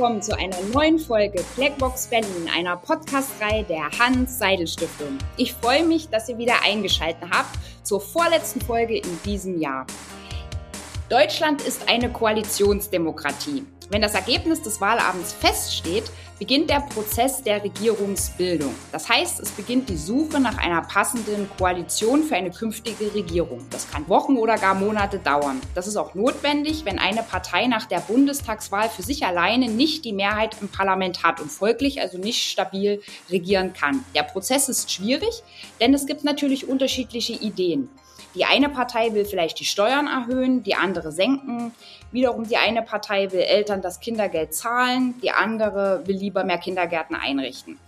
willkommen zu einer neuen Folge Blackbox Berlin, einer Podcast-Reihe der Hans-Seidel-Stiftung. Ich freue mich, dass ihr wieder eingeschaltet habt zur vorletzten Folge in diesem Jahr. Deutschland ist eine Koalitionsdemokratie. Wenn das Ergebnis des Wahlabends feststeht, beginnt der Prozess der Regierungsbildung. Das heißt, es beginnt die Suche nach einer passenden Koalition für eine künftige Regierung. Das kann Wochen oder gar Monate dauern. Das ist auch notwendig, wenn eine Partei nach der Bundestagswahl für sich alleine nicht die Mehrheit im Parlament hat und folglich also nicht stabil regieren kann. Der Prozess ist schwierig, denn es gibt natürlich unterschiedliche Ideen. Die eine Partei will vielleicht die Steuern erhöhen, die andere senken. Wiederum die eine Partei will Eltern das Kindergeld zahlen, die andere will lieber mehr Kindergärten einrichten.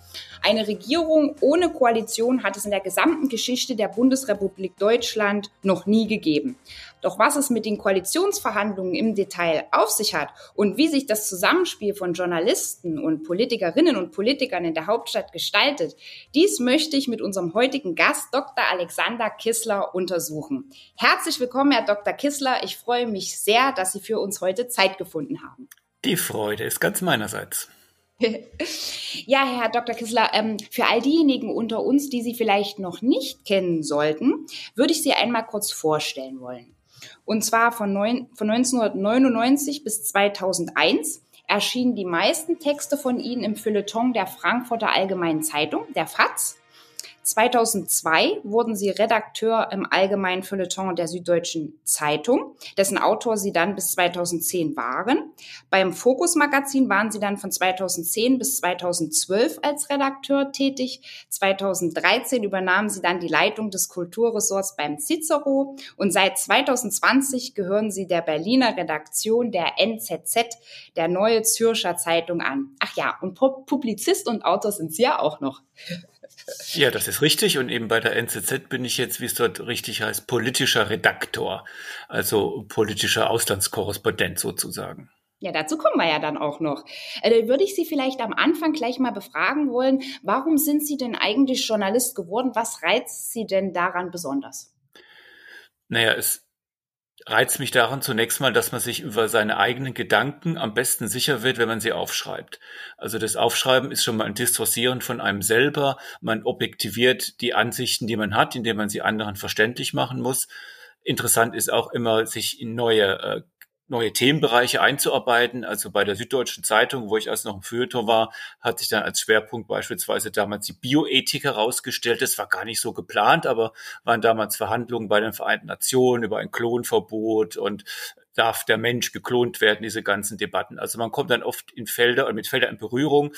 Eine Regierung ohne Koalition hat es in der gesamten Geschichte der Bundesrepublik Deutschland noch nie gegeben. Doch was es mit den Koalitionsverhandlungen im Detail auf sich hat und wie sich das Zusammenspiel von Journalisten und Politikerinnen und Politikern in der Hauptstadt gestaltet, dies möchte ich mit unserem heutigen Gast Dr. Alexander Kissler untersuchen. Herzlich willkommen, Herr Dr. Kissler. Ich freue mich sehr, dass Sie für uns heute Zeit gefunden haben. Die Freude ist ganz meinerseits. Ja, Herr Dr. Kissler, ähm, für all diejenigen unter uns, die Sie vielleicht noch nicht kennen sollten, würde ich Sie einmal kurz vorstellen wollen. Und zwar von, neun, von 1999 bis 2001 erschienen die meisten Texte von Ihnen im Feuilleton der Frankfurter Allgemeinen Zeitung, der FAZ. 2002 wurden sie Redakteur im Allgemeinen Feuilleton der Süddeutschen Zeitung, dessen Autor sie dann bis 2010 waren. Beim Fokus Magazin waren sie dann von 2010 bis 2012 als Redakteur tätig. 2013 übernahmen sie dann die Leitung des Kulturressorts beim Cicero und seit 2020 gehören sie der Berliner Redaktion der NZZ, der Neue Zürcher Zeitung an. Ach ja, und Publizist und Autor sind sie ja auch noch. Ja, das ist richtig. Und eben bei der NZZ bin ich jetzt, wie es dort richtig heißt, politischer Redaktor, also politischer Auslandskorrespondent sozusagen. Ja, dazu kommen wir ja dann auch noch. Äh, würde ich Sie vielleicht am Anfang gleich mal befragen wollen, warum sind Sie denn eigentlich Journalist geworden? Was reizt Sie denn daran besonders? Naja, es reizt mich daran zunächst mal, dass man sich über seine eigenen Gedanken am besten sicher wird, wenn man sie aufschreibt. Also das Aufschreiben ist schon mal ein Distorsieren von einem selber. Man objektiviert die Ansichten, die man hat, indem man sie anderen verständlich machen muss. Interessant ist auch immer, sich in neue äh, neue Themenbereiche einzuarbeiten. Also bei der Süddeutschen Zeitung, wo ich als noch ein Feuilleton war, hat sich dann als Schwerpunkt beispielsweise damals die Bioethik herausgestellt. Das war gar nicht so geplant, aber waren damals Verhandlungen bei den Vereinten Nationen über ein Klonverbot und darf der Mensch geklont werden, diese ganzen Debatten. Also man kommt dann oft in Felder oder mit Feldern in Berührung,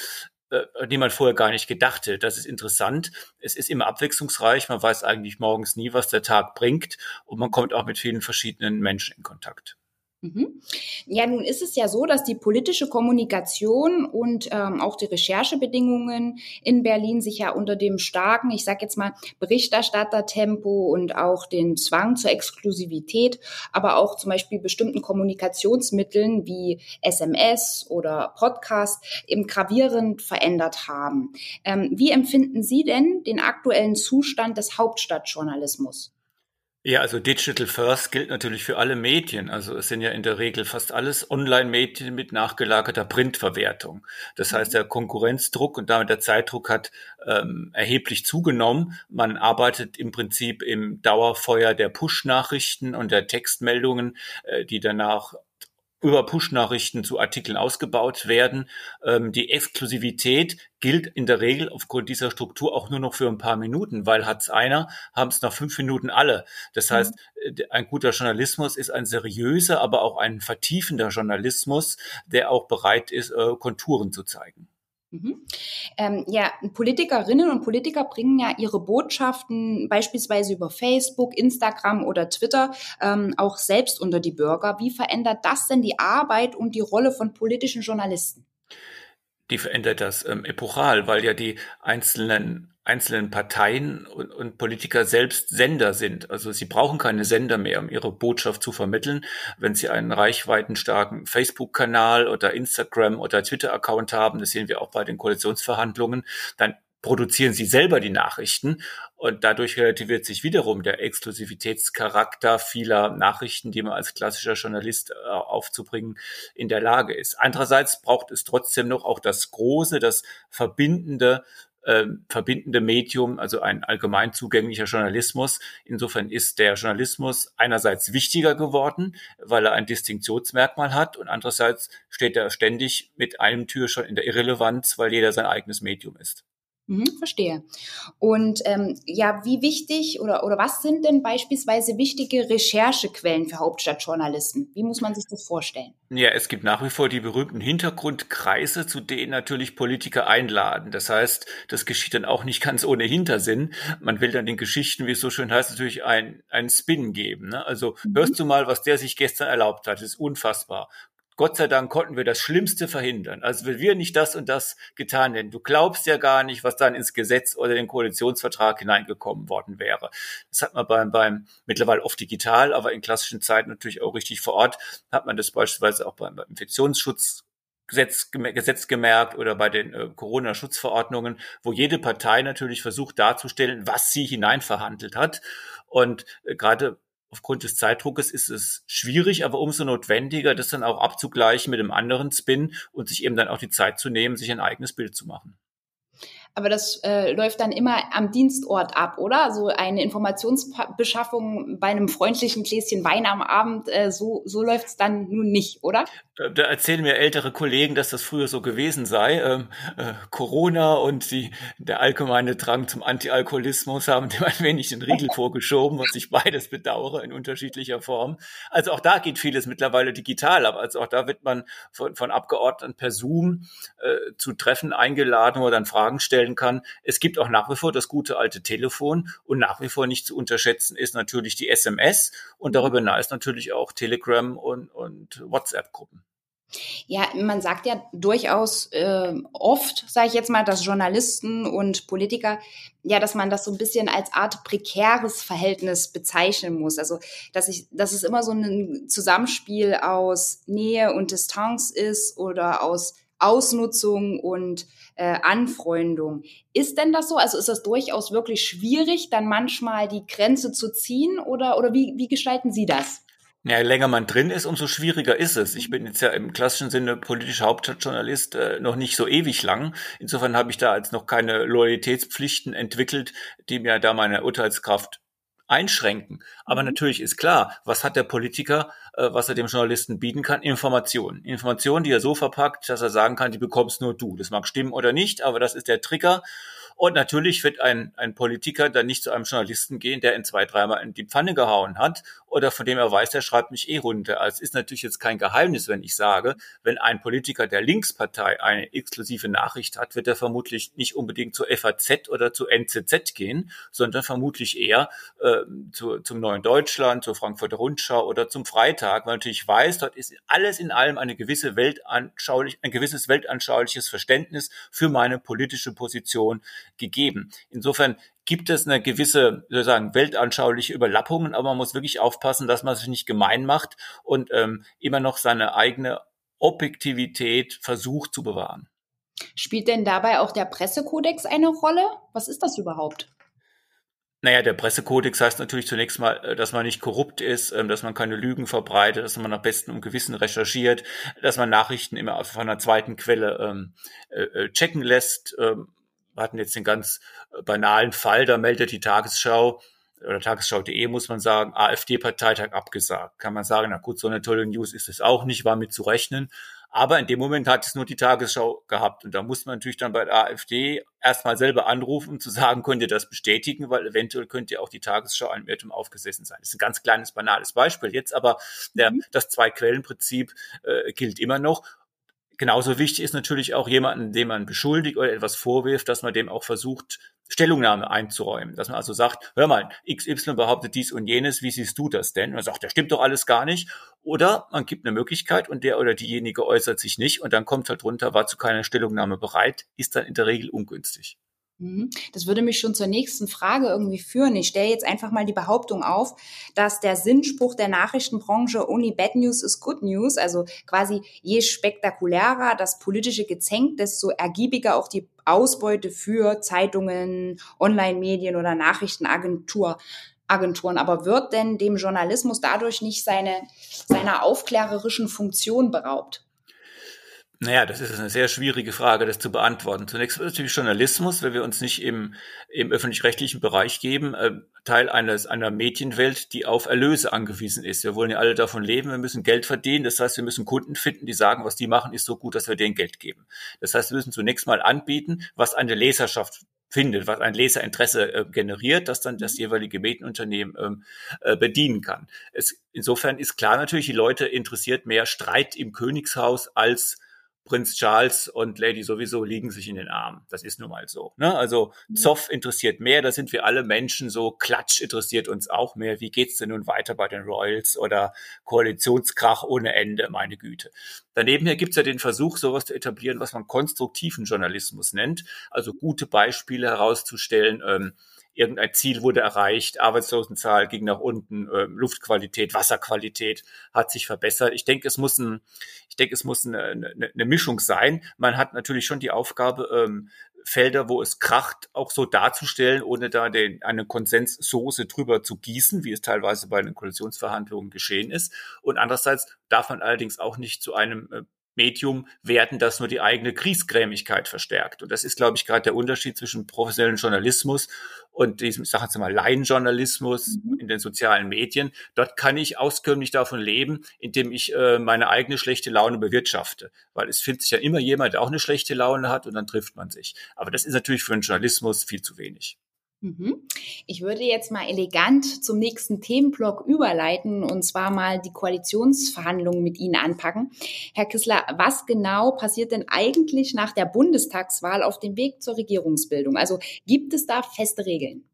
äh, die man vorher gar nicht gedacht hätte. Das ist interessant. Es ist immer abwechslungsreich. Man weiß eigentlich morgens nie, was der Tag bringt. Und man kommt auch mit vielen verschiedenen Menschen in Kontakt. Mhm. Ja, nun ist es ja so, dass die politische Kommunikation und ähm, auch die Recherchebedingungen in Berlin sich ja unter dem starken, ich sage jetzt mal, Berichterstattertempo und auch den Zwang zur Exklusivität, aber auch zum Beispiel bestimmten Kommunikationsmitteln wie SMS oder Podcast eben gravierend verändert haben. Ähm, wie empfinden Sie denn den aktuellen Zustand des Hauptstadtjournalismus? Ja, also Digital First gilt natürlich für alle Medien. Also es sind ja in der Regel fast alles Online-Medien mit nachgelagerter Printverwertung. Das heißt, mhm. der Konkurrenzdruck und damit der Zeitdruck hat ähm, erheblich zugenommen. Man arbeitet im Prinzip im Dauerfeuer der Push-Nachrichten und der Textmeldungen, äh, die danach über Push-Nachrichten zu Artikeln ausgebaut werden. Ähm, die Exklusivität gilt in der Regel aufgrund dieser Struktur auch nur noch für ein paar Minuten, weil hat's einer, haben es nach fünf Minuten alle. Das mhm. heißt, äh, ein guter Journalismus ist ein seriöser, aber auch ein vertiefender Journalismus, der auch bereit ist, äh, Konturen zu zeigen. Mhm. Ähm, ja, Politikerinnen und Politiker bringen ja ihre Botschaften beispielsweise über Facebook, Instagram oder Twitter ähm, auch selbst unter die Bürger. Wie verändert das denn die Arbeit und die Rolle von politischen Journalisten? Die verändert das ähm, epochal, weil ja die einzelnen einzelnen Parteien und, und, Politiker selbst Sender sind. Also sie brauchen keine Sender mehr, um ihre Botschaft zu vermitteln. Wenn sie einen reichweitenstarken Facebook-Kanal oder Instagram oder Twitter-Account haben, das sehen wir auch bei den Koalitionsverhandlungen, dann produzieren sie selber die Nachrichten und dadurch relativiert sich wiederum der Exklusivitätscharakter vieler Nachrichten, die man als klassischer Journalist äh, aufzubringen in der Lage ist. Andererseits braucht es trotzdem noch auch das große, das verbindende äh, verbindende Medium, also ein allgemein zugänglicher Journalismus. Insofern ist der Journalismus einerseits wichtiger geworden, weil er ein Distinktionsmerkmal hat und andererseits steht er ständig mit einem Tür schon in der Irrelevanz, weil jeder sein eigenes Medium ist. Mhm, verstehe. Und ähm, ja, wie wichtig oder, oder was sind denn beispielsweise wichtige Recherchequellen für Hauptstadtjournalisten? Wie muss man sich das vorstellen? Ja, es gibt nach wie vor die berühmten Hintergrundkreise, zu denen natürlich Politiker einladen. Das heißt, das geschieht dann auch nicht ganz ohne Hintersinn. Man will dann den Geschichten, wie es so schön heißt, natürlich ein, einen Spin geben. Ne? Also mhm. hörst du mal, was der sich gestern erlaubt hat. Das ist unfassbar. Gott sei Dank konnten wir das Schlimmste verhindern. Also wenn wir nicht das und das getan hätten, du glaubst ja gar nicht, was dann ins Gesetz oder den Koalitionsvertrag hineingekommen worden wäre. Das hat man beim, beim mittlerweile oft digital, aber in klassischen Zeiten natürlich auch richtig vor Ort, hat man das beispielsweise auch beim, Infektionsschutz Gesetz, Gesetz gemerkt oder bei den äh, Corona-Schutzverordnungen, wo jede Partei natürlich versucht darzustellen, was sie hineinverhandelt hat. Und äh, gerade aufgrund des Zeitdruckes ist es schwierig, aber umso notwendiger, das dann auch abzugleichen mit einem anderen Spin und sich eben dann auch die Zeit zu nehmen, sich ein eigenes Bild zu machen. Aber das äh, läuft dann immer am Dienstort ab, oder? So eine Informationsbeschaffung bei einem freundlichen Gläschen Wein am Abend, äh, so, so läuft es dann nun nicht, oder? Da erzählen mir ältere Kollegen, dass das früher so gewesen sei. Ähm, äh, Corona und die, der allgemeine Drang zum Antialkoholismus haben dem ein wenig den Riegel vorgeschoben, was ich beides bedauere in unterschiedlicher Form. Also auch da geht vieles mittlerweile digital, aber also auch da wird man von, von Abgeordneten per Zoom äh, zu Treffen eingeladen, wo dann Fragen stellen stellen kann. Es gibt auch nach wie vor das gute alte Telefon und nach wie vor nicht zu unterschätzen ist natürlich die SMS und darüber hinaus natürlich auch Telegram und, und WhatsApp-Gruppen. Ja, man sagt ja durchaus äh, oft, sage ich jetzt mal, dass Journalisten und Politiker, ja, dass man das so ein bisschen als Art prekäres Verhältnis bezeichnen muss. Also, dass ich, dass es immer so ein Zusammenspiel aus Nähe und Distanz ist oder aus Ausnutzung und äh, Anfreundung. Ist denn das so? Also ist das durchaus wirklich schwierig, dann manchmal die Grenze zu ziehen oder, oder wie, wie gestalten Sie das? Ja, je länger man drin ist, umso schwieriger ist es. Ich bin jetzt ja im klassischen Sinne politischer Hauptstadtjournalist äh, noch nicht so ewig lang. Insofern habe ich da als noch keine Loyalitätspflichten entwickelt, die mir da meine Urteilskraft einschränken. Aber mhm. natürlich ist klar, was hat der Politiker, äh, was er dem Journalisten bieten kann? Informationen. Informationen, die er so verpackt, dass er sagen kann, die bekommst nur du. Das mag stimmen oder nicht, aber das ist der Trigger. Und natürlich wird ein, ein Politiker dann nicht zu einem Journalisten gehen, der in zwei, dreimal in die Pfanne gehauen hat oder von dem er weiß, der schreibt mich eh runter. Also es ist natürlich jetzt kein Geheimnis, wenn ich sage, wenn ein Politiker der Linkspartei eine exklusive Nachricht hat, wird er vermutlich nicht unbedingt zur FAZ oder zu NZZ gehen, sondern vermutlich eher äh, zu, zum Neuen Deutschland, zur Frankfurter Rundschau oder zum Freitag, weil natürlich weiß, dort ist alles in allem eine gewisse weltanschaulich, ein gewisses weltanschauliches Verständnis für meine politische Position gegeben. Insofern gibt es eine gewisse, sozusagen, weltanschauliche Überlappungen, aber man muss wirklich aufpassen, dass man sich nicht gemein macht und ähm, immer noch seine eigene Objektivität versucht zu bewahren. Spielt denn dabei auch der Pressekodex eine Rolle? Was ist das überhaupt? Naja, der Pressekodex heißt natürlich zunächst mal, äh, dass man nicht korrupt ist, ähm, dass man keine Lügen verbreitet, dass man nach bestem und Gewissen recherchiert, dass man Nachrichten immer von einer zweiten Quelle ähm, äh, äh checken lässt. Ähm, wir hatten jetzt den ganz äh, banalen Fall, da meldet die Tagesschau oder Tagesschau.de muss man sagen, AfD-Parteitag abgesagt. Kann man sagen, na gut, so eine tolle News ist es auch nicht, war mit zu rechnen. Aber in dem Moment hat es nur die Tagesschau gehabt. Und da muss man natürlich dann bei der AfD erstmal selber anrufen, um zu sagen, könnt ihr das bestätigen, weil eventuell könnte ja auch die Tagesschau einem Irrtum aufgesessen sein. Das ist ein ganz kleines, banales Beispiel. Jetzt aber der, mhm. das Zwei-Quellen-Prinzip äh, gilt immer noch. Genauso wichtig ist natürlich auch jemanden, dem man beschuldigt oder etwas vorwirft, dass man dem auch versucht, Stellungnahme einzuräumen. Dass man also sagt, hör mal, XY behauptet dies und jenes, wie siehst du das denn? Und man sagt, das stimmt doch alles gar nicht. Oder man gibt eine Möglichkeit und der oder diejenige äußert sich nicht und dann kommt halt drunter, war zu keiner Stellungnahme bereit, ist dann in der Regel ungünstig. Mhm. Das würde mich schon zur nächsten Frage irgendwie führen. Ich stelle jetzt einfach mal die Behauptung auf, dass der Sinnspruch der Nachrichtenbranche Only Bad News is Good News, also quasi je spektakulärer das politische Gezänk, desto ergiebiger auch die Ausbeute für Zeitungen, Online-Medien oder Nachrichtenagentur. Agenturen. Aber wird denn dem Journalismus dadurch nicht seine, seiner aufklärerischen Funktion beraubt? Naja, das ist eine sehr schwierige Frage, das zu beantworten. Zunächst natürlich Journalismus, wenn wir uns nicht im, im öffentlich-rechtlichen Bereich geben, äh, Teil eines, einer Medienwelt, die auf Erlöse angewiesen ist. Wir wollen ja alle davon leben, wir müssen Geld verdienen. Das heißt, wir müssen Kunden finden, die sagen, was die machen, ist so gut, dass wir denen Geld geben. Das heißt, wir müssen zunächst mal anbieten, was eine Leserschaft findet, was ein Leserinteresse äh, generiert, das dann das jeweilige Medienunternehmen ähm, äh, bedienen kann. Es, insofern ist klar natürlich, die Leute interessiert mehr Streit im Königshaus als Prinz Charles und Lady sowieso liegen sich in den Armen. Das ist nun mal so. Ne? Also. Zoff interessiert mehr, da sind wir alle Menschen so. Klatsch interessiert uns auch mehr. Wie geht's denn nun weiter bei den Royals oder Koalitionskrach ohne Ende, meine Güte. Daneben hier gibt's ja den Versuch, sowas zu etablieren, was man konstruktiven Journalismus nennt. Also gute Beispiele herauszustellen. Ähm, irgendein Ziel wurde erreicht, Arbeitslosenzahl ging nach unten, äh, Luftqualität, Wasserqualität hat sich verbessert. Ich denke, es muss ein, ich denke, es muss eine, eine, eine Mischung sein. Man hat natürlich schon die Aufgabe, ähm, Felder, wo es kracht, auch so darzustellen, ohne da den, eine Konsenssoße drüber zu gießen, wie es teilweise bei den Koalitionsverhandlungen geschehen ist. Und andererseits darf man allerdings auch nicht zu einem äh, Medium werden, das nur die eigene Kriesgrämigkeit verstärkt. Und das ist, glaube ich, gerade der Unterschied zwischen professionellen Journalismus und diesem, ich sage jetzt mal, Laienjournalismus mhm. in den sozialen Medien. Dort kann ich auskömmlich davon leben, indem ich äh, meine eigene schlechte Laune bewirtschafte. Weil es findet sich ja immer jemand, der auch eine schlechte Laune hat und dann trifft man sich. Aber das ist natürlich für den Journalismus viel zu wenig. Mhm. Ich würde jetzt mal elegant zum nächsten Themenblock überleiten und zwar mal die Koalitionsverhandlungen mit Ihnen anpacken. Herr Kissler, was genau passiert denn eigentlich nach der Bundestagswahl auf dem Weg zur Regierungsbildung? Also gibt es da feste Regeln?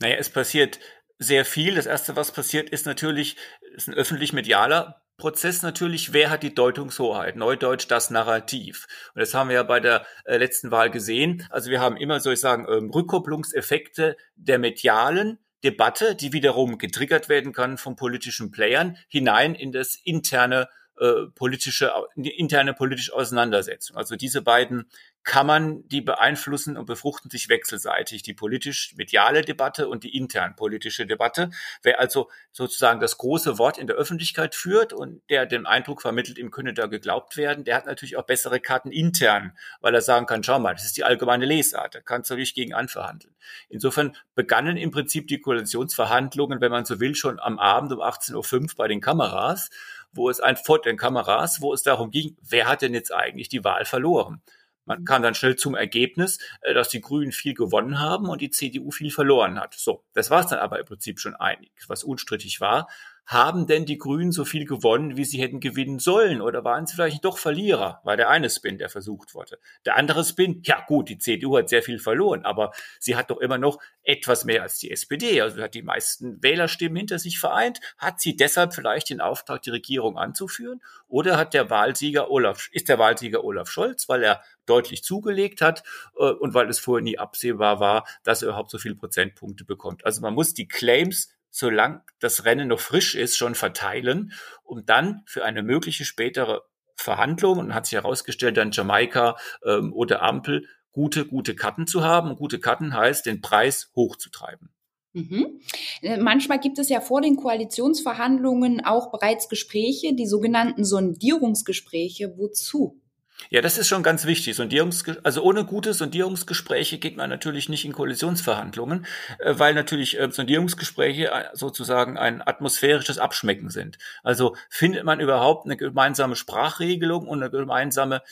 Naja, es passiert sehr viel. Das Erste, was passiert, ist natürlich, ist ein öffentlich-medialer Prozess natürlich, wer hat die Deutungshoheit? Neudeutsch das Narrativ. Und das haben wir ja bei der äh, letzten Wahl gesehen. Also wir haben immer, soll ich sagen, ähm, Rückkopplungseffekte der medialen Debatte, die wiederum getriggert werden kann von politischen Playern, hinein in das interne äh, politische, interne politische Auseinandersetzung. Also diese beiden Kammern, die beeinflussen und befruchten sich wechselseitig, die politisch-mediale Debatte und die intern-politische Debatte. Wer also sozusagen das große Wort in der Öffentlichkeit führt und der den Eindruck vermittelt, ihm könne da geglaubt werden, der hat natürlich auch bessere Karten intern, weil er sagen kann, schau mal, das ist die allgemeine Lesart, da kannst du nicht gegen anverhandeln. Insofern begannen im Prinzip die Koalitionsverhandlungen, wenn man so will, schon am Abend um 18.05 Uhr bei den Kameras wo es ein vor den Kameras, wo es darum ging, wer hat denn jetzt eigentlich die Wahl verloren? Man kam dann schnell zum Ergebnis, äh, dass die Grünen viel gewonnen haben und die CDU viel verloren hat. So, das war es dann aber im Prinzip schon einig. Was unstrittig war, haben denn die Grünen so viel gewonnen, wie sie hätten gewinnen sollen? Oder waren sie vielleicht doch Verlierer? War der eine Spin, der versucht wurde. Der andere Spin, ja gut, die CDU hat sehr viel verloren, aber sie hat doch immer noch etwas mehr als die SPD. Also hat die meisten Wählerstimmen hinter sich vereint. Hat sie deshalb vielleicht den Auftrag, die Regierung anzuführen? Oder hat der Wahlsieger Olaf, ist der Wahlsieger Olaf Scholz, weil er deutlich zugelegt hat äh, und weil es vorher nie absehbar war, dass er überhaupt so viele Prozentpunkte bekommt. Also man muss die Claims solange das Rennen noch frisch ist, schon verteilen, um dann für eine mögliche spätere Verhandlung, und hat sich herausgestellt, dann Jamaika ähm, oder Ampel, gute, gute Karten zu haben. Und gute Karten heißt, den Preis hochzutreiben. Mhm. Äh, manchmal gibt es ja vor den Koalitionsverhandlungen auch bereits Gespräche, die sogenannten Sondierungsgespräche. Wozu? Ja, das ist schon ganz wichtig. Sondierungsge also ohne gute Sondierungsgespräche geht man natürlich nicht in Koalitionsverhandlungen, äh, weil natürlich äh, Sondierungsgespräche äh, sozusagen ein atmosphärisches Abschmecken sind. Also findet man überhaupt eine gemeinsame Sprachregelung und eine gemeinsame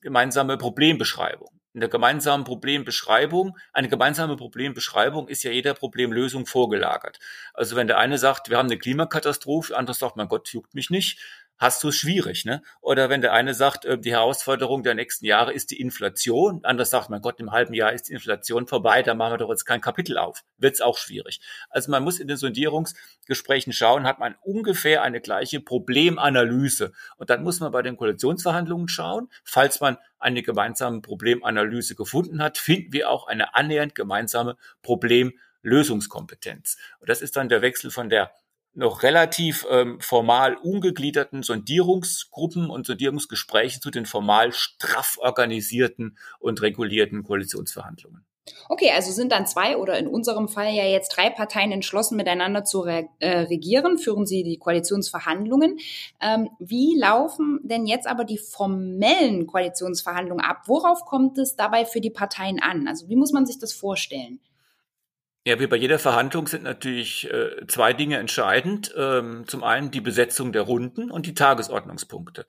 gemeinsame Problembeschreibung. In der gemeinsamen Problembeschreibung, eine gemeinsame Problembeschreibung ist ja jeder Problemlösung vorgelagert. Also wenn der eine sagt, wir haben eine Klimakatastrophe, der andere sagt, mein Gott, juckt mich nicht, hast du es schwierig. Ne? Oder wenn der eine sagt, äh, die Herausforderung der nächsten Jahre ist die Inflation, anders sagt, mein Gott, im halben Jahr ist die Inflation vorbei, da machen wir doch jetzt kein Kapitel auf. Wird es auch schwierig. Also man muss in den Sondierungsgesprächen schauen, hat man ungefähr eine gleiche Problemanalyse. Und dann muss man bei den Koalitionsverhandlungen schauen, falls man eine gemeinsame Problemanalyse gefunden hat, finden wir auch eine annähernd gemeinsame Problemlösungskompetenz. Und das ist dann der Wechsel von der noch relativ ähm, formal ungegliederten Sondierungsgruppen und Sondierungsgesprächen zu den formal straff organisierten und regulierten Koalitionsverhandlungen. Okay, also sind dann zwei oder in unserem Fall ja jetzt drei Parteien entschlossen, miteinander zu re äh, regieren, führen sie die Koalitionsverhandlungen. Ähm, wie laufen denn jetzt aber die formellen Koalitionsverhandlungen ab? Worauf kommt es dabei für die Parteien an? Also wie muss man sich das vorstellen? Ja, wie bei jeder Verhandlung sind natürlich äh, zwei Dinge entscheidend. Ähm, zum einen die Besetzung der Runden und die Tagesordnungspunkte.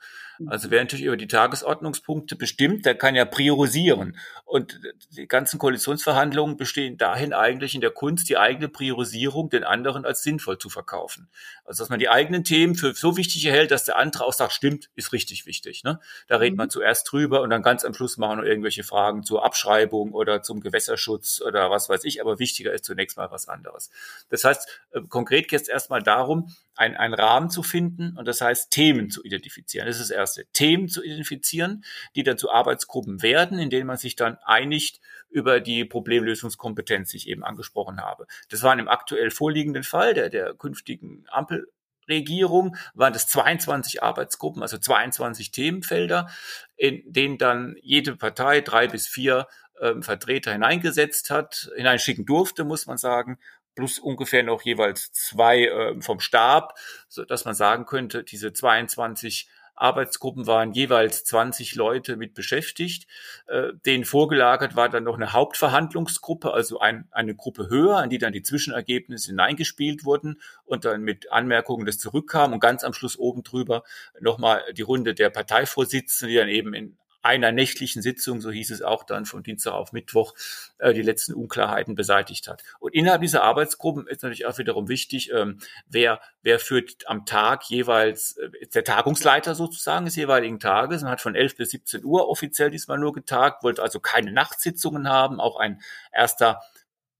Also wer natürlich über die Tagesordnungspunkte bestimmt, der kann ja priorisieren. Und die ganzen Koalitionsverhandlungen bestehen dahin eigentlich in der Kunst, die eigene Priorisierung den anderen als sinnvoll zu verkaufen. Also dass man die eigenen Themen für so wichtig erhält, dass der andere auch sagt, stimmt, ist richtig wichtig. Ne? Da redet mhm. man zuerst drüber und dann ganz am Schluss machen wir irgendwelche Fragen zur Abschreibung oder zum Gewässerschutz oder was weiß ich. Aber wichtiger ist zunächst mal was anderes. Das heißt, äh, konkret geht es erstmal darum, ein, einen Rahmen zu finden und das heißt Themen zu identifizieren. Das ist das Erste. Themen zu identifizieren, die dann zu Arbeitsgruppen werden, in denen man sich dann einigt über die Problemlösungskompetenz, die ich eben angesprochen habe. Das war in dem aktuell vorliegenden Fall der, der künftigen Ampel Regierung waren es 22 Arbeitsgruppen, also 22 Themenfelder, in denen dann jede Partei drei bis vier ähm, Vertreter hineingesetzt hat, hineinschicken durfte, muss man sagen, plus ungefähr noch jeweils zwei äh, vom Stab, so dass man sagen könnte, diese 22 Arbeitsgruppen waren jeweils 20 Leute mit beschäftigt. Äh, denen vorgelagert war dann noch eine Hauptverhandlungsgruppe, also ein, eine Gruppe höher, an die dann die Zwischenergebnisse hineingespielt wurden und dann mit Anmerkungen das zurückkam und ganz am Schluss oben drüber nochmal die Runde der Parteivorsitzenden, die dann eben in einer nächtlichen Sitzung, so hieß es auch dann von Dienstag auf Mittwoch, äh, die letzten Unklarheiten beseitigt hat. Und innerhalb dieser Arbeitsgruppen ist natürlich auch wiederum wichtig, ähm, wer, wer führt am Tag jeweils, äh, der Tagungsleiter sozusagen des jeweiligen Tages und hat von 11 bis 17 Uhr offiziell diesmal nur getagt, wollte also keine Nachtsitzungen haben, auch ein erster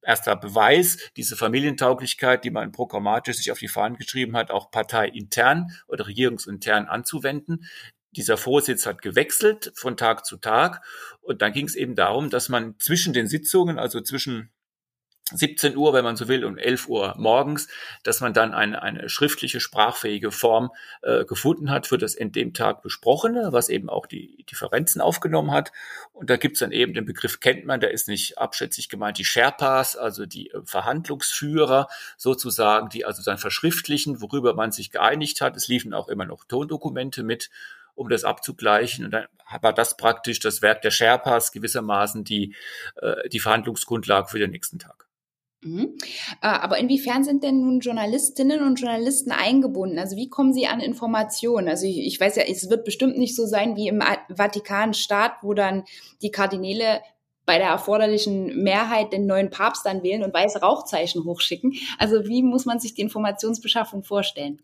erster Beweis, diese Familientauglichkeit, die man programmatisch sich auf die Fahnen geschrieben hat, auch parteiintern oder regierungsintern anzuwenden dieser Vorsitz hat gewechselt von Tag zu Tag. Und dann ging es eben darum, dass man zwischen den Sitzungen, also zwischen 17 Uhr, wenn man so will, und 11 Uhr morgens, dass man dann eine, eine schriftliche, sprachfähige Form äh, gefunden hat für das in dem Tag Besprochene, was eben auch die Differenzen aufgenommen hat. Und da gibt's dann eben den Begriff, kennt man, der ist nicht abschätzig gemeint, die Sherpas, also die äh, Verhandlungsführer sozusagen, die also dann verschriftlichen, worüber man sich geeinigt hat. Es liefen auch immer noch Tondokumente mit um das abzugleichen. Und dann war das praktisch das Werk der Sherpas gewissermaßen die, äh, die Verhandlungsgrundlage für den nächsten Tag. Mhm. Äh, aber inwiefern sind denn nun Journalistinnen und Journalisten eingebunden? Also wie kommen sie an Informationen? Also ich, ich weiß ja, es wird bestimmt nicht so sein wie im Vatikanstaat, wo dann die Kardinäle bei der erforderlichen Mehrheit den neuen Papst dann wählen und weiße Rauchzeichen hochschicken. Also wie muss man sich die Informationsbeschaffung vorstellen?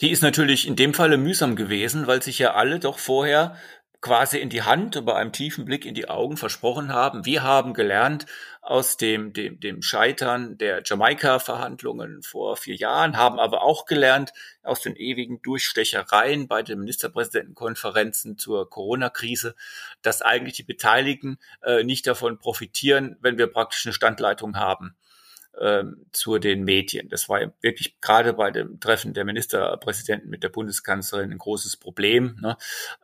Die ist natürlich in dem Falle mühsam gewesen, weil sich ja alle doch vorher quasi in die Hand und bei einem tiefen Blick in die Augen versprochen haben. Wir haben gelernt aus dem, dem, dem Scheitern der Jamaika-Verhandlungen vor vier Jahren, haben aber auch gelernt aus den ewigen Durchstechereien bei den Ministerpräsidentenkonferenzen zur Corona-Krise, dass eigentlich die Beteiligten äh, nicht davon profitieren, wenn wir praktisch eine Standleitung haben ähm, zu den Medien. Das war wirklich gerade bei dem Treffen der Ministerpräsidenten mit der Bundeskanzlerin ein großes Problem. Ne?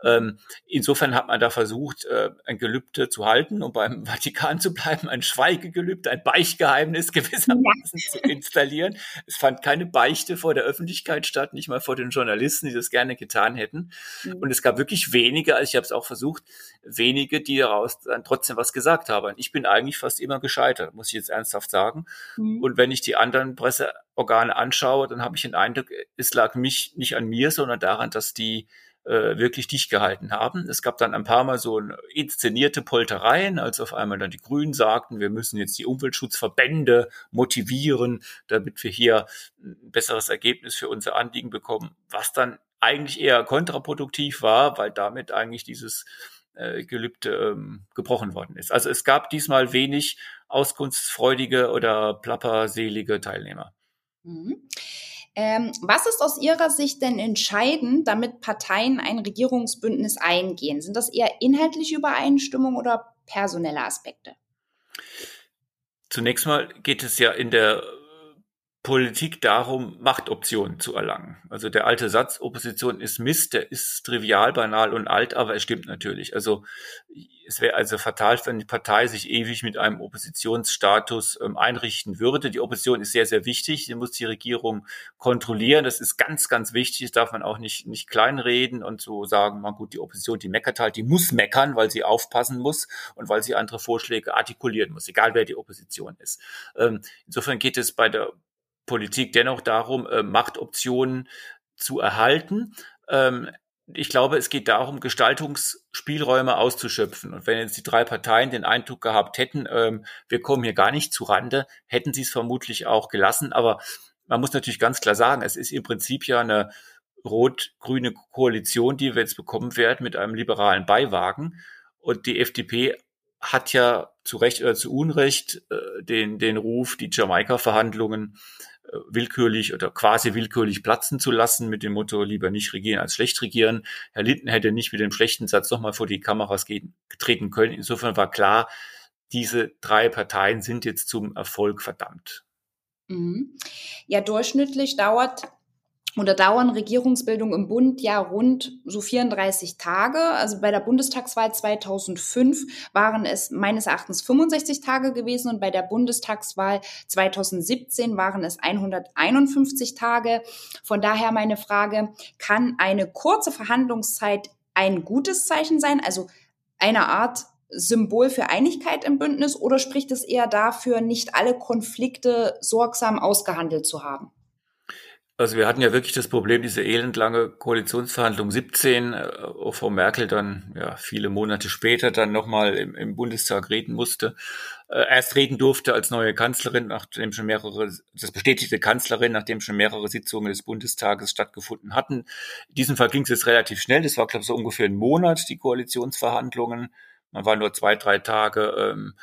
Ähm, insofern hat man da versucht, äh, ein Gelübde zu halten, um beim Vatikan zu bleiben, ein Schweigegelübde, ein Beichtgeheimnis gewissermaßen ja. zu installieren. Es fand keine Beichte vor der Öffentlichkeit statt, nicht mal vor den Journalisten, die das gerne getan hätten. Mhm. Und es gab wirklich wenige, also ich habe es auch versucht, wenige, die daraus dann trotzdem was gesagt haben. Ich bin eigentlich fast immer gescheitert, muss ich jetzt ernsthaft sagen. Mhm. Und wenn ich die anderen Presseorgane anschaue, dann habe ich den Eindruck, es lag mich nicht an mir, sondern daran, dass die äh, wirklich dicht gehalten haben. Es gab dann ein paar Mal so inszenierte Poltereien, als auf einmal dann die Grünen sagten, wir müssen jetzt die Umweltschutzverbände motivieren, damit wir hier ein besseres Ergebnis für unser Anliegen bekommen, was dann eigentlich eher kontraproduktiv war, weil damit eigentlich dieses äh, Gelübde ähm, gebrochen worden ist. Also es gab diesmal wenig auskunftsfreudige oder plapperselige Teilnehmer. Mhm. Ähm, was ist aus Ihrer Sicht denn entscheidend, damit Parteien ein Regierungsbündnis eingehen? Sind das eher inhaltliche Übereinstimmung oder personelle Aspekte? Zunächst mal geht es ja in der Politik darum, Machtoptionen zu erlangen. Also der alte Satz, Opposition ist Mist, der ist trivial, banal und alt, aber es stimmt natürlich. Also es wäre also fatal, wenn die Partei sich ewig mit einem Oppositionsstatus ähm, einrichten würde. Die Opposition ist sehr, sehr wichtig. Sie muss die Regierung kontrollieren. Das ist ganz, ganz wichtig. Das darf man auch nicht, nicht kleinreden und so sagen, man gut, die Opposition, die meckert halt, die muss meckern, weil sie aufpassen muss und weil sie andere Vorschläge artikulieren muss, egal wer die Opposition ist. Ähm, insofern geht es bei der Politik dennoch darum, äh, Machtoptionen zu erhalten. Ähm, ich glaube, es geht darum, Gestaltungsspielräume auszuschöpfen. Und wenn jetzt die drei Parteien den Eindruck gehabt hätten, ähm, wir kommen hier gar nicht zu Rande, hätten sie es vermutlich auch gelassen. Aber man muss natürlich ganz klar sagen, es ist im Prinzip ja eine rot-grüne Koalition, die wir jetzt bekommen werden mit einem liberalen Beiwagen. Und die FDP hat ja zu Recht oder zu Unrecht äh, den, den Ruf, die Jamaika-Verhandlungen willkürlich oder quasi willkürlich platzen zu lassen mit dem Motto lieber nicht regieren als schlecht regieren. Herr Linden hätte nicht mit dem schlechten Satz nochmal vor die Kameras getreten können. Insofern war klar, diese drei Parteien sind jetzt zum Erfolg verdammt. Mhm. Ja, durchschnittlich dauert oder dauern Regierungsbildung im Bund ja rund so 34 Tage. Also bei der Bundestagswahl 2005 waren es meines Erachtens 65 Tage gewesen und bei der Bundestagswahl 2017 waren es 151 Tage. Von daher meine Frage, kann eine kurze Verhandlungszeit ein gutes Zeichen sein? Also eine Art Symbol für Einigkeit im Bündnis oder spricht es eher dafür, nicht alle Konflikte sorgsam ausgehandelt zu haben? Also wir hatten ja wirklich das Problem, diese elendlange Koalitionsverhandlung 17, äh, wo Frau Merkel dann ja viele Monate später dann nochmal im, im Bundestag reden musste, äh, erst reden durfte als neue Kanzlerin, nachdem schon mehrere, das bestätigte Kanzlerin, nachdem schon mehrere Sitzungen des Bundestages stattgefunden hatten. In diesem Fall ging es jetzt relativ schnell, das war glaube ich so ungefähr ein Monat, die Koalitionsverhandlungen. Man war nur zwei, drei Tage ähm,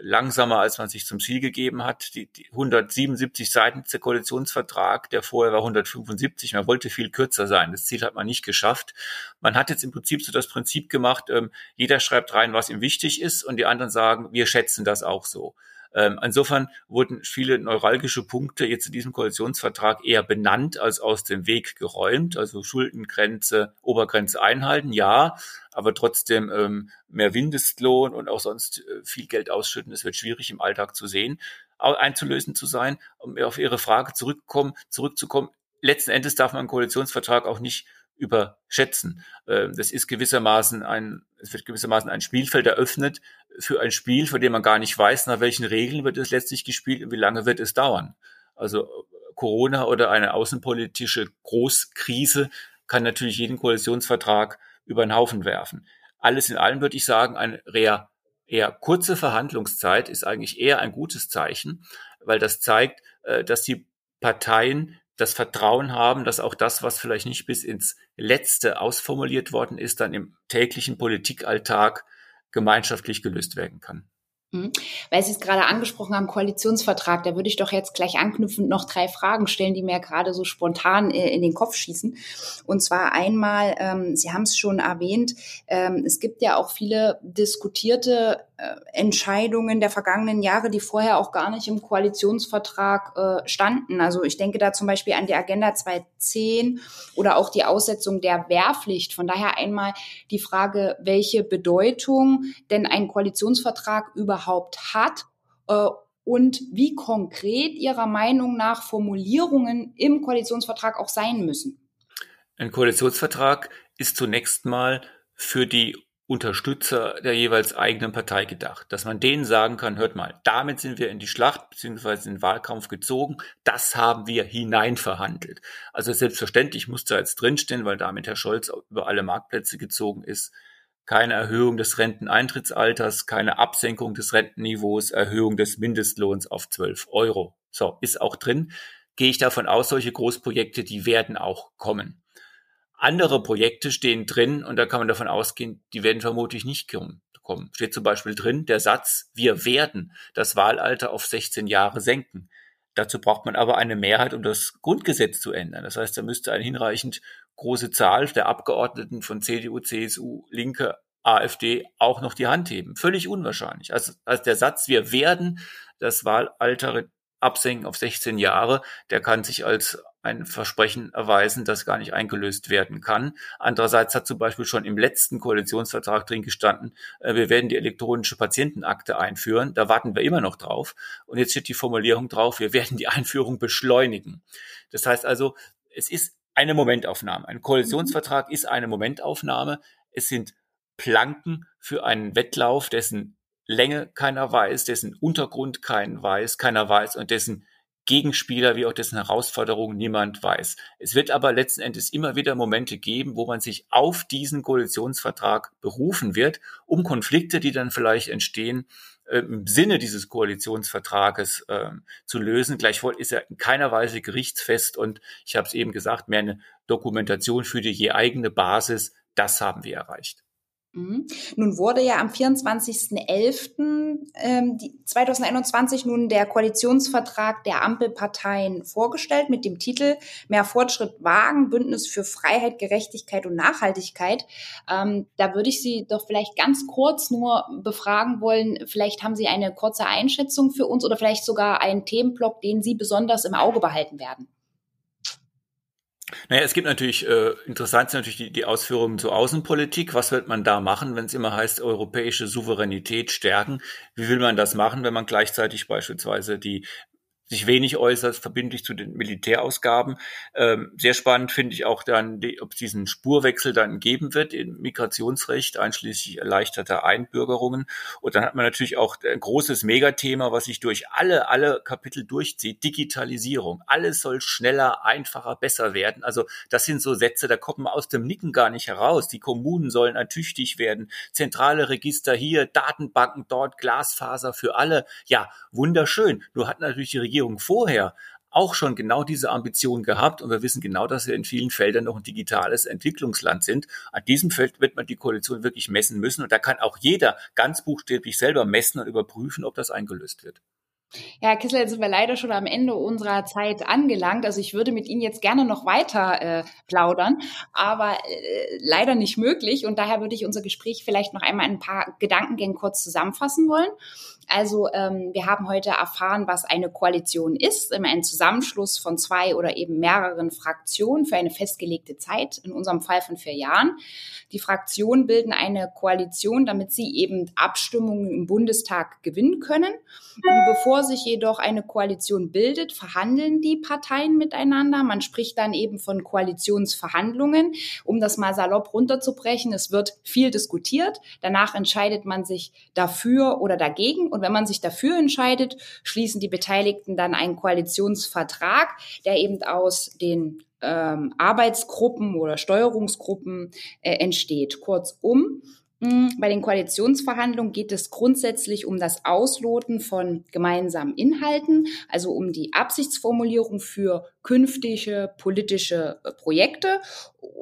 langsamer, als man sich zum Ziel gegeben hat. Die, die 177 Seiten der Koalitionsvertrag, der vorher war 175. Man wollte viel kürzer sein. Das Ziel hat man nicht geschafft. Man hat jetzt im Prinzip so das Prinzip gemacht, ähm, jeder schreibt rein, was ihm wichtig ist und die anderen sagen, wir schätzen das auch so. Ähm, insofern wurden viele neuralgische Punkte jetzt in diesem Koalitionsvertrag eher benannt als aus dem Weg geräumt. Also Schuldengrenze, Obergrenze einhalten, ja, aber trotzdem ähm, mehr Mindestlohn und auch sonst äh, viel Geld ausschütten. Das wird schwierig im Alltag zu sehen, einzulösen zu sein. Um auf Ihre Frage zurückzukommen. Letzten Endes darf man einen Koalitionsvertrag auch nicht überschätzen. Ähm, das ist gewissermaßen ein, es wird gewissermaßen ein Spielfeld eröffnet für ein Spiel, von dem man gar nicht weiß, nach welchen Regeln wird es letztlich gespielt und wie lange wird es dauern. Also Corona oder eine außenpolitische Großkrise kann natürlich jeden Koalitionsvertrag über den Haufen werfen. Alles in allem würde ich sagen, eine eher, eher kurze Verhandlungszeit ist eigentlich eher ein gutes Zeichen, weil das zeigt, äh, dass die Parteien das Vertrauen haben, dass auch das, was vielleicht nicht bis ins Letzte ausformuliert worden ist, dann im täglichen Politikalltag gemeinschaftlich gelöst werden kann. Mhm. Weil Sie es gerade angesprochen haben, Koalitionsvertrag, da würde ich doch jetzt gleich anknüpfend noch drei Fragen stellen, die mir gerade so spontan äh, in den Kopf schießen. Und zwar einmal, ähm, Sie haben es schon erwähnt, ähm, es gibt ja auch viele diskutierte Entscheidungen der vergangenen Jahre, die vorher auch gar nicht im Koalitionsvertrag äh, standen. Also ich denke da zum Beispiel an die Agenda 210 oder auch die Aussetzung der Wehrpflicht. Von daher einmal die Frage, welche Bedeutung denn ein Koalitionsvertrag überhaupt hat äh, und wie konkret Ihrer Meinung nach Formulierungen im Koalitionsvertrag auch sein müssen. Ein Koalitionsvertrag ist zunächst mal für die Unterstützer der jeweils eigenen Partei gedacht, dass man denen sagen kann, hört mal, damit sind wir in die Schlacht bzw. in den Wahlkampf gezogen, das haben wir hineinverhandelt. Also selbstverständlich muss da jetzt drinstehen, weil damit Herr Scholz über alle Marktplätze gezogen ist, keine Erhöhung des Renteneintrittsalters, keine Absenkung des Rentenniveaus, Erhöhung des Mindestlohns auf 12 Euro. So, ist auch drin. Gehe ich davon aus, solche Großprojekte, die werden auch kommen. Andere Projekte stehen drin und da kann man davon ausgehen, die werden vermutlich nicht kommen. Steht zum Beispiel drin der Satz, wir werden das Wahlalter auf 16 Jahre senken. Dazu braucht man aber eine Mehrheit, um das Grundgesetz zu ändern. Das heißt, da müsste eine hinreichend große Zahl der Abgeordneten von CDU, CSU, Linke, AfD auch noch die Hand heben. Völlig unwahrscheinlich. Also, also der Satz, wir werden das Wahlalter absenken auf 16 Jahre, der kann sich als ein Versprechen erweisen, das gar nicht eingelöst werden kann. Andererseits hat zum Beispiel schon im letzten Koalitionsvertrag drin gestanden, äh, wir werden die elektronische Patientenakte einführen. Da warten wir immer noch drauf. Und jetzt steht die Formulierung drauf, wir werden die Einführung beschleunigen. Das heißt also, es ist eine Momentaufnahme. Ein Koalitionsvertrag ist eine Momentaufnahme. Es sind Planken für einen Wettlauf, dessen Länge keiner weiß, dessen Untergrund keinen weiß, keiner weiß und dessen Gegenspieler wie auch dessen Herausforderungen niemand weiß. Es wird aber letzten Endes immer wieder Momente geben, wo man sich auf diesen Koalitionsvertrag berufen wird, um Konflikte, die dann vielleicht entstehen, äh, im Sinne dieses Koalitionsvertrages äh, zu lösen. Gleichwohl ist er in keiner Weise gerichtsfest und ich habe es eben gesagt, mehr eine Dokumentation für die je eigene Basis. Das haben wir erreicht. Mhm. Nun wurde ja am 24.11. Ähm, 2021 nun der Koalitionsvertrag der Ampelparteien vorgestellt mit dem Titel Mehr Fortschritt wagen, Bündnis für Freiheit, Gerechtigkeit und Nachhaltigkeit. Ähm, da würde ich Sie doch vielleicht ganz kurz nur befragen wollen. Vielleicht haben Sie eine kurze Einschätzung für uns oder vielleicht sogar einen Themenblock, den Sie besonders im Auge behalten werden. Naja, es gibt natürlich, äh, interessant sind natürlich die, die Ausführungen zur Außenpolitik. Was wird man da machen, wenn es immer heißt, europäische Souveränität stärken? Wie will man das machen, wenn man gleichzeitig beispielsweise die sich wenig äußert, verbindlich zu den Militärausgaben. Ähm, sehr spannend finde ich auch dann, die, ob es diesen Spurwechsel dann geben wird im Migrationsrecht, einschließlich erleichterter Einbürgerungen. Und dann hat man natürlich auch ein großes Megathema, was sich durch alle, alle Kapitel durchzieht, Digitalisierung. Alles soll schneller, einfacher, besser werden. Also das sind so Sätze, da kommt man aus dem Nicken gar nicht heraus. Die Kommunen sollen ertüchtig werden, zentrale Register hier, Datenbanken dort, Glasfaser für alle. Ja, wunderschön. Nur hat natürlich die Regierung Regierung vorher auch schon genau diese Ambition gehabt und wir wissen genau, dass wir in vielen Feldern noch ein digitales Entwicklungsland sind. An diesem Feld wird man die Koalition wirklich messen müssen und da kann auch jeder ganz buchstäblich selber messen und überprüfen, ob das eingelöst wird. Ja, Herr Kissler, jetzt sind wir leider schon am Ende unserer Zeit angelangt. Also ich würde mit Ihnen jetzt gerne noch weiter äh, plaudern, aber äh, leider nicht möglich. Und daher würde ich unser Gespräch vielleicht noch einmal ein paar Gedankengänge kurz zusammenfassen wollen. Also ähm, wir haben heute erfahren, was eine Koalition ist, immer ein Zusammenschluss von zwei oder eben mehreren Fraktionen für eine festgelegte Zeit, in unserem Fall von vier Jahren. Die Fraktionen bilden eine Koalition, damit sie eben Abstimmungen im Bundestag gewinnen können. Und bevor sich jedoch eine Koalition bildet, verhandeln die Parteien miteinander. Man spricht dann eben von Koalitionsverhandlungen, um das mal salopp runterzubrechen. Es wird viel diskutiert. Danach entscheidet man sich dafür oder dagegen und wenn man sich dafür entscheidet, schließen die Beteiligten dann einen Koalitionsvertrag, der eben aus den ähm, Arbeitsgruppen oder Steuerungsgruppen äh, entsteht. Kurzum, hm, bei den Koalitionsverhandlungen geht es grundsätzlich um das Ausloten von gemeinsamen Inhalten, also um die Absichtsformulierung für künftige politische äh, Projekte,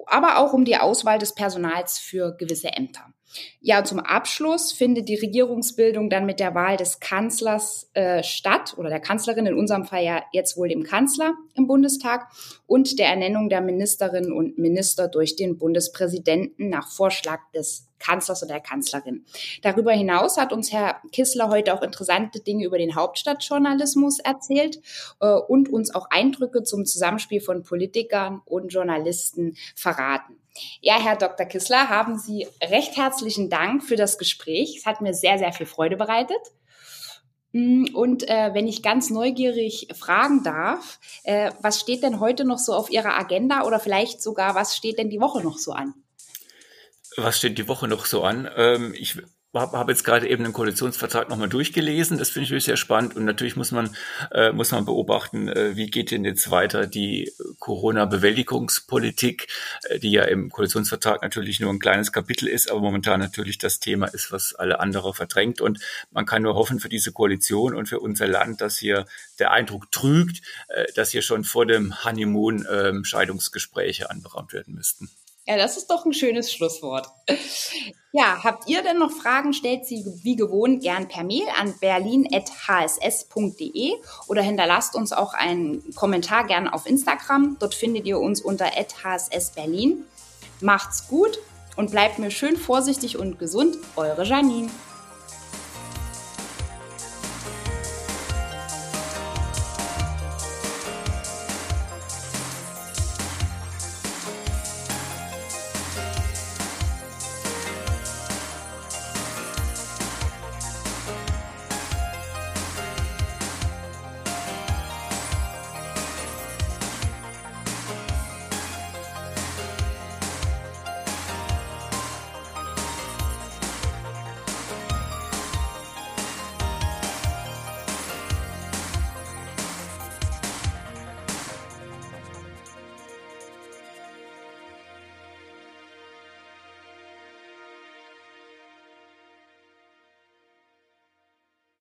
aber auch um die Auswahl des Personals für gewisse Ämter. Ja, zum Abschluss findet die Regierungsbildung dann mit der Wahl des Kanzlers äh, statt oder der Kanzlerin, in unserem Fall ja jetzt wohl dem Kanzler im Bundestag und der Ernennung der Ministerinnen und Minister durch den Bundespräsidenten nach Vorschlag des Kanzlers oder der Kanzlerin. Darüber hinaus hat uns Herr Kissler heute auch interessante Dinge über den Hauptstadtjournalismus erzählt äh, und uns auch Eindrücke zum Zusammenspiel von Politikern und Journalisten verraten. Ja, Herr Dr. Kissler, haben Sie recht herzlichen Dank für das Gespräch. Es hat mir sehr, sehr viel Freude bereitet. Mm, und äh, wenn ich ganz neugierig fragen darf, äh, was steht denn heute noch so auf Ihrer Agenda oder vielleicht sogar, was steht denn die Woche noch so an? Was steht die Woche noch so an? Ähm, ich habe hab jetzt gerade eben den Koalitionsvertrag nochmal durchgelesen. Das finde ich wirklich sehr spannend. Und natürlich muss man, äh, muss man beobachten, äh, wie geht denn jetzt weiter die Corona-Bewältigungspolitik, äh, die ja im Koalitionsvertrag natürlich nur ein kleines Kapitel ist, aber momentan natürlich das Thema ist, was alle andere verdrängt. Und man kann nur hoffen für diese Koalition und für unser Land, dass hier der Eindruck trügt, äh, dass hier schon vor dem Honeymoon äh, Scheidungsgespräche anberaumt werden müssten. Ja, das ist doch ein schönes Schlusswort. Ja, habt ihr denn noch Fragen? Stellt sie wie gewohnt gern per Mail an berlin.hss.de oder hinterlasst uns auch einen Kommentar gern auf Instagram. Dort findet ihr uns unter hssberlin. Macht's gut und bleibt mir schön vorsichtig und gesund. Eure Janine.